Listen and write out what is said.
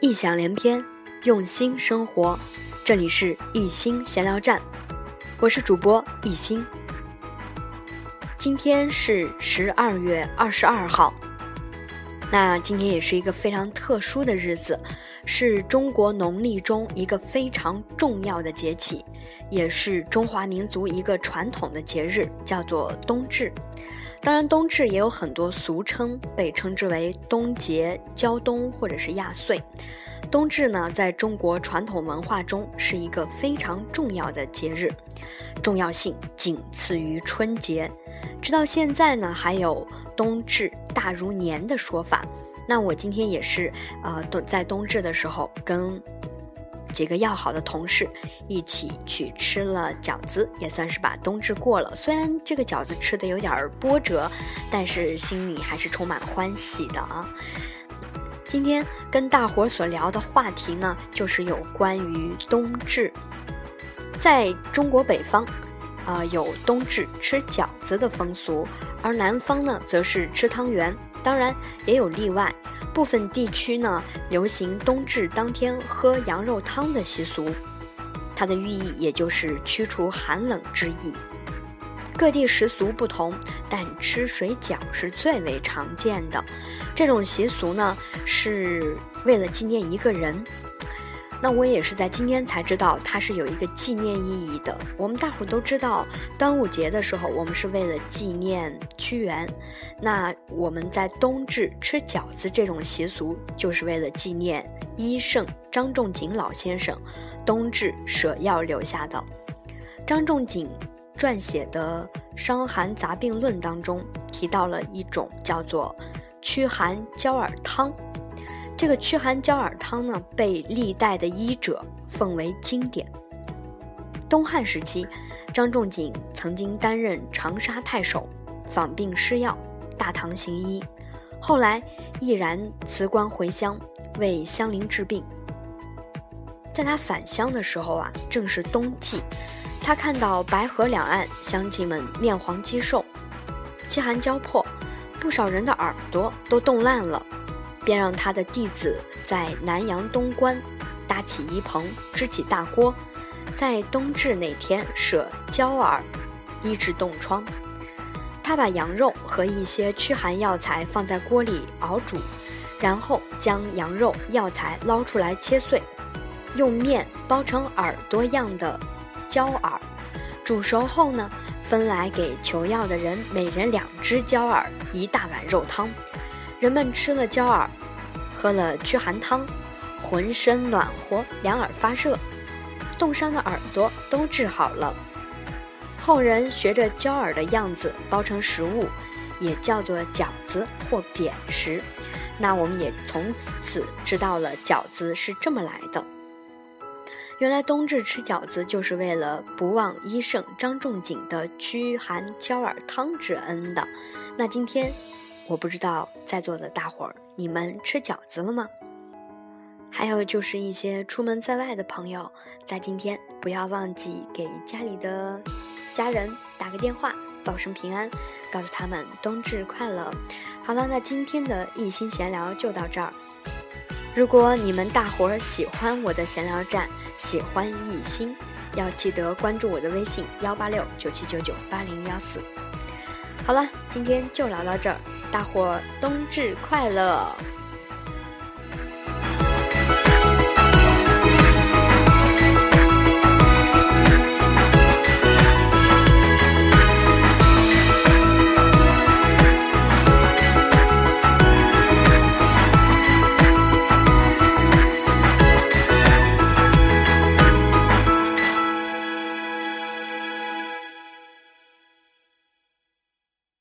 异想连篇，用心生活。这里是一心闲聊站，我是主播一心。今天是十二月二十二号，那今天也是一个非常特殊的日子，是中国农历中一个非常重要的节气，也是中华民族一个传统的节日，叫做冬至。当然，冬至也有很多俗称，被称之为冬节、交冬或者是亚岁。冬至呢，在中国传统文化中是一个非常重要的节日，重要性仅次于春节。直到现在呢，还有冬至大如年的说法。那我今天也是，呃，冬在冬至的时候跟。几个要好的同事一起去吃了饺子，也算是把冬至过了。虽然这个饺子吃的有点波折，但是心里还是充满欢喜的啊。今天跟大伙儿所聊的话题呢，就是有关于冬至。在中国北方，啊，有冬至吃饺子的风俗，而南方呢，则是吃汤圆。当然也有例外。部分地区呢，流行冬至当天喝羊肉汤的习俗，它的寓意也就是驱除寒冷之意。各地食俗不同，但吃水饺是最为常见的。这种习俗呢，是为了纪念一个人。那我也是在今天才知道，它是有一个纪念意义的。我们大伙都知道，端午节的时候，我们是为了纪念屈原。那我们在冬至吃饺子这种习俗，就是为了纪念医圣张仲景老先生冬至舍药留下的。张仲景撰写的《伤寒杂病论》当中提到了一种叫做驱寒焦耳汤。这个驱寒焦耳汤呢，被历代的医者奉为经典。东汉时期，张仲景曾经担任长沙太守，访病施药，大唐行医。后来毅然辞官回乡，为乡邻治病。在他返乡的时候啊，正是冬季，他看到白河两岸乡亲们面黄肌瘦，饥寒交迫，不少人的耳朵都冻烂了。便让他的弟子在南阳东关搭起一棚，支起大锅，在冬至那天设焦耳，医治冻疮。他把羊肉和一些驱寒药材放在锅里熬煮，然后将羊肉药材捞出来切碎，用面包成耳朵样的焦耳，煮熟后呢，分来给求药的人每人两只焦耳，一大碗肉汤。人们吃了焦耳，喝了驱寒汤，浑身暖和，两耳发热，冻伤的耳朵都治好了。后人学着焦耳的样子包成食物，也叫做饺子或扁食。那我们也从此知道了饺子是这么来的。原来冬至吃饺子就是为了不忘医圣张仲景的驱寒焦耳汤之恩的。那今天。我不知道在座的大伙儿，你们吃饺子了吗？还有就是一些出门在外的朋友，在今天不要忘记给家里的家人打个电话，报声平安，告诉他们冬至快乐。好了，那今天的一心闲聊就到这儿。如果你们大伙儿喜欢我的闲聊站，喜欢一心，要记得关注我的微信幺八六九七九九八零幺四。好了，今天就聊到这儿。大伙儿冬至快乐！